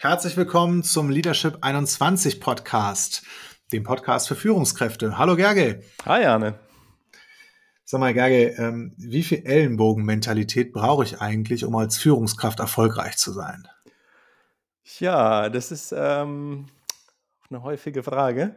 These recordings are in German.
Herzlich willkommen zum Leadership 21 Podcast, dem Podcast für Führungskräfte. Hallo Gerge. Hi Arne. Sag mal, Gerge, ähm, wie viel Ellenbogenmentalität brauche ich eigentlich, um als Führungskraft erfolgreich zu sein? Ja, das ist ähm, eine häufige Frage.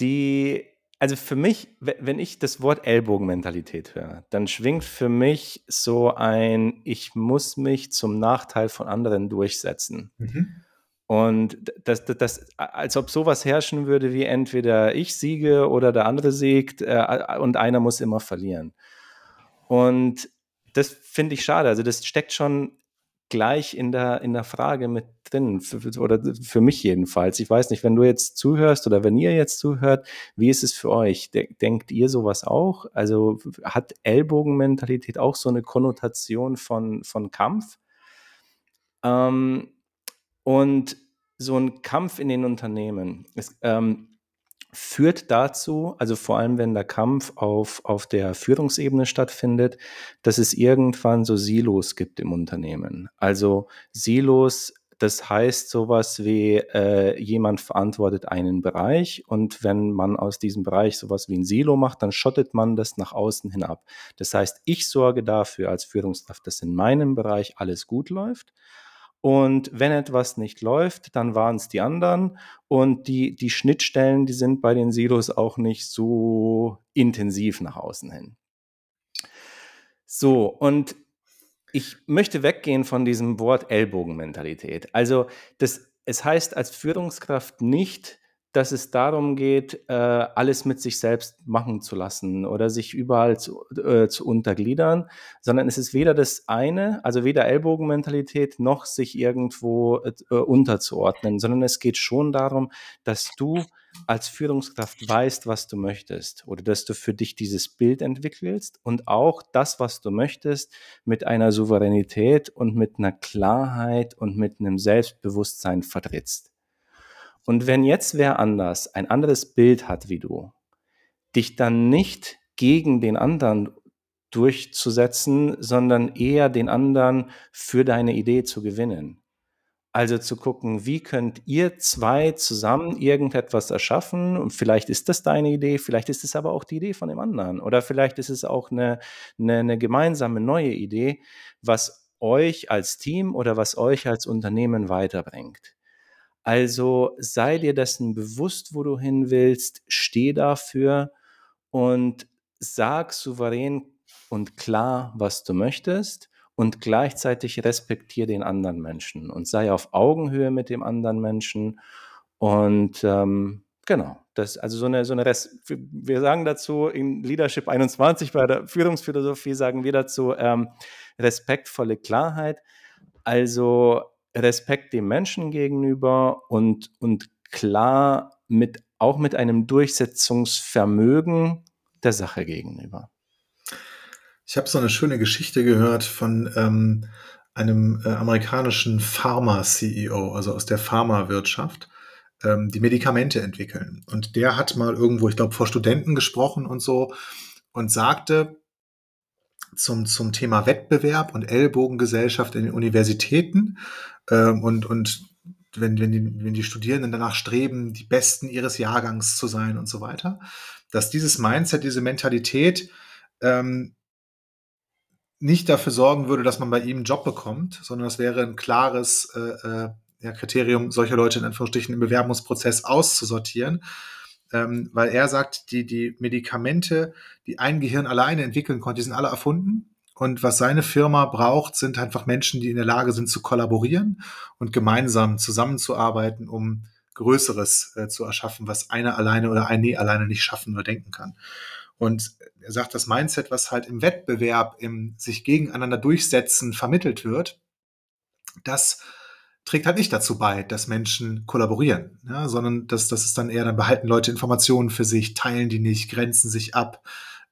Die, also für mich, wenn ich das Wort Ellbogenmentalität höre, dann schwingt für mich so ein, ich muss mich zum Nachteil von anderen durchsetzen. Mhm. Und das, das, das, als ob sowas herrschen würde, wie entweder ich siege oder der andere siegt äh, und einer muss immer verlieren. Und das finde ich schade. Also das steckt schon gleich in der, in der Frage mit drin, für, oder für mich jedenfalls. Ich weiß nicht, wenn du jetzt zuhörst oder wenn ihr jetzt zuhört, wie ist es für euch? Denkt ihr sowas auch? Also hat Ellbogenmentalität auch so eine Konnotation von, von Kampf? Ähm, und so ein Kampf in den Unternehmen ist, ähm, führt dazu, also vor allem wenn der Kampf auf, auf der Führungsebene stattfindet, dass es irgendwann so Silos gibt im Unternehmen. Also Silos, das heißt sowas wie äh, jemand verantwortet einen Bereich und wenn man aus diesem Bereich sowas wie ein Silo macht, dann schottet man das nach außen hin ab. Das heißt, ich sorge dafür als Führungskraft, dass in meinem Bereich alles gut läuft und wenn etwas nicht läuft, dann waren es die anderen. Und die, die Schnittstellen, die sind bei den Silos auch nicht so intensiv nach außen hin. So, und ich möchte weggehen von diesem Wort Ellbogenmentalität. Also, das, es heißt als Führungskraft nicht, dass es darum geht, äh, alles mit sich selbst machen zu lassen oder sich überall zu, äh, zu untergliedern, sondern es ist weder das eine, also weder Ellbogenmentalität noch sich irgendwo äh, unterzuordnen, sondern es geht schon darum, dass du als Führungskraft weißt, was du möchtest oder dass du für dich dieses Bild entwickelst und auch das, was du möchtest, mit einer Souveränität und mit einer Klarheit und mit einem Selbstbewusstsein vertrittst. Und wenn jetzt wer anders ein anderes Bild hat wie du, dich dann nicht gegen den anderen durchzusetzen, sondern eher den anderen für deine Idee zu gewinnen. Also zu gucken, wie könnt ihr zwei zusammen irgendetwas erschaffen? Und vielleicht ist das deine Idee, vielleicht ist es aber auch die Idee von dem anderen. Oder vielleicht ist es auch eine, eine, eine gemeinsame neue Idee, was euch als Team oder was euch als Unternehmen weiterbringt. Also sei dir dessen bewusst, wo du hin willst, steh dafür und sag souverän und klar, was du möchtest und gleichzeitig respektiere den anderen Menschen und sei auf Augenhöhe mit dem anderen Menschen und ähm, genau, das also so eine so eine Res wir sagen dazu in Leadership 21 bei der Führungsphilosophie sagen wir dazu ähm, respektvolle Klarheit. Also Respekt dem Menschen gegenüber und, und klar mit, auch mit einem Durchsetzungsvermögen der Sache gegenüber. Ich habe so eine schöne Geschichte gehört von ähm, einem äh, amerikanischen Pharma-CEO, also aus der Pharmawirtschaft, ähm, die Medikamente entwickeln. Und der hat mal irgendwo, ich glaube, vor Studenten gesprochen und so und sagte, zum, zum Thema Wettbewerb und Ellbogengesellschaft in den Universitäten. Ähm, und, und wenn, wenn, die, wenn die Studierenden danach streben, die Besten ihres Jahrgangs zu sein und so weiter, dass dieses Mindset, diese Mentalität ähm, nicht dafür sorgen würde, dass man bei ihm einen Job bekommt, sondern das wäre ein klares äh, äh, Kriterium, solche Leute in Anführungsstrichen im Bewerbungsprozess auszusortieren ähm, weil er sagt, die, die Medikamente, die ein Gehirn alleine entwickeln konnte, die sind alle erfunden. Und was seine Firma braucht, sind einfach Menschen, die in der Lage sind zu kollaborieren und gemeinsam zusammenzuarbeiten, um Größeres äh, zu erschaffen, was einer alleine oder eine alleine nicht schaffen oder denken kann. Und er sagt, das Mindset, was halt im Wettbewerb, im sich gegeneinander durchsetzen vermittelt wird, das trägt halt nicht dazu bei, dass Menschen kollaborieren, ja, sondern dass das ist dann eher, dann behalten Leute Informationen für sich, teilen die nicht, grenzen sich ab,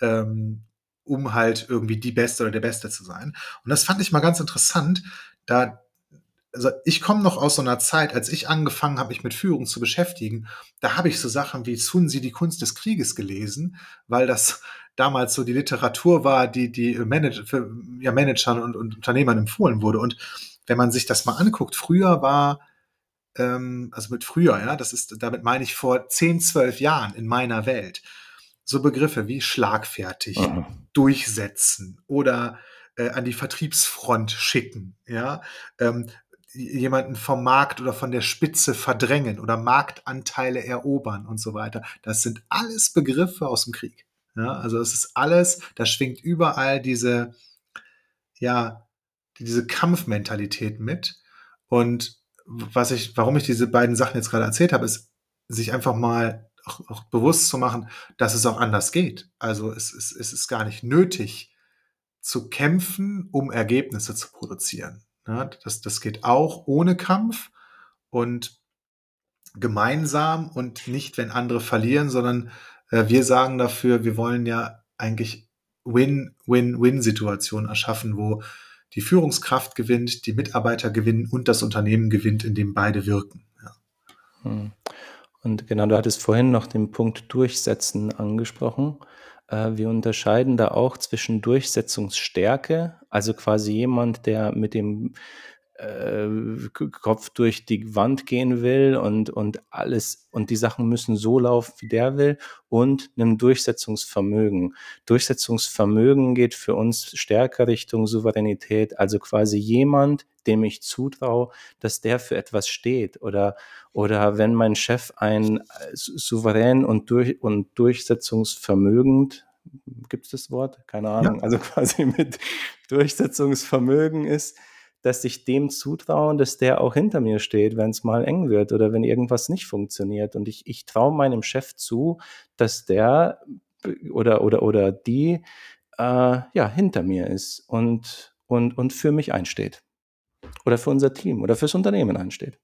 ähm, um halt irgendwie die Beste oder der Beste zu sein. Und das fand ich mal ganz interessant, da also ich komme noch aus so einer Zeit, als ich angefangen habe, mich mit Führung zu beschäftigen, da habe ich so Sachen wie Sun Tzu, die Kunst des Krieges gelesen, weil das damals so die Literatur war, die die Manager, für, ja, Managern und, und Unternehmern empfohlen wurde. Und wenn man sich das mal anguckt, früher war, ähm, also mit früher, ja, das ist, damit meine ich vor 10, 12 Jahren in meiner Welt, so Begriffe wie schlagfertig, mhm. durchsetzen oder äh, an die Vertriebsfront schicken, ja, ähm, jemanden vom Markt oder von der Spitze verdrängen oder Marktanteile erobern und so weiter. Das sind alles Begriffe aus dem Krieg. Ja, also es ist alles, da schwingt überall diese, ja, diese Kampfmentalität mit. Und was ich, warum ich diese beiden Sachen jetzt gerade erzählt habe, ist, sich einfach mal auch, auch bewusst zu machen, dass es auch anders geht. Also es, es, es ist gar nicht nötig zu kämpfen, um Ergebnisse zu produzieren. Ja, das, das geht auch ohne Kampf und gemeinsam und nicht, wenn andere verlieren, sondern äh, wir sagen dafür, wir wollen ja eigentlich Win-Win-Win-Situationen erschaffen, wo die Führungskraft gewinnt, die Mitarbeiter gewinnen und das Unternehmen gewinnt, in dem beide wirken. Ja. Hm. Und genau, du hattest vorhin noch den Punkt Durchsetzen angesprochen. Äh, wir unterscheiden da auch zwischen Durchsetzungsstärke, also quasi jemand, der mit dem äh, Kopf durch die Wand gehen will und, und alles und die Sachen müssen so laufen, wie der will und einem Durchsetzungsvermögen. Durchsetzungsvermögen geht für uns stärker Richtung Souveränität, also quasi jemand, dem ich zutraue, dass der für etwas steht oder, oder wenn mein Chef ein äh, souverän und, durch, und durchsetzungsvermögend gibt es das Wort? Keine Ahnung. Ja. Also quasi mit Durchsetzungsvermögen ist, dass ich dem zutrauen, dass der auch hinter mir steht, wenn es mal eng wird oder wenn irgendwas nicht funktioniert. Und ich, ich traue meinem Chef zu, dass der oder, oder, oder die äh, ja, hinter mir ist und, und, und für mich einsteht. Oder für unser Team oder fürs Unternehmen einsteht.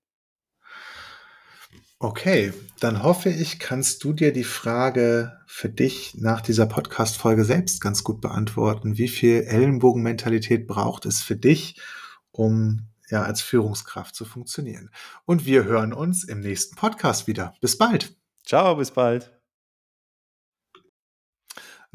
Okay, dann hoffe ich, kannst du dir die Frage für dich nach dieser Podcast-Folge selbst ganz gut beantworten. Wie viel Ellenbogenmentalität braucht es für dich, um ja als Führungskraft zu funktionieren. Und wir hören uns im nächsten Podcast wieder. Bis bald. Ciao, bis bald.